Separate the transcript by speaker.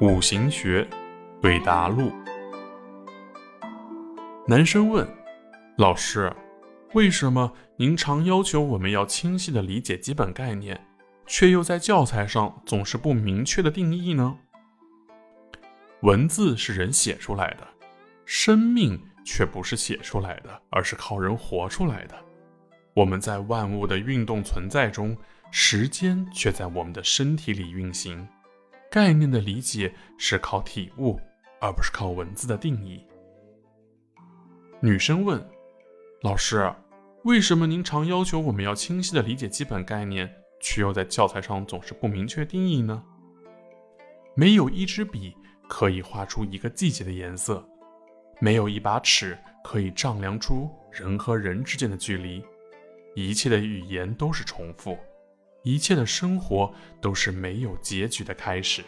Speaker 1: 五行学对答录。男生问：“老师，为什么您常要求我们要清晰的理解基本概念，却又在教材上总是不明确的定义呢？”文字是人写出来的，生命却不是写出来的，而是靠人活出来的。我们在万物的运动存在中。时间却在我们的身体里运行，概念的理解是靠体悟，而不是靠文字的定义。女生问：“老师，为什么您常要求我们要清晰的理解基本概念，却又在教材上总是不明确定义呢？”没有一支笔可以画出一个季节的颜色，没有一把尺可以丈量出人和人之间的距离，一切的语言都是重复。一切的生活都是没有结局的开始。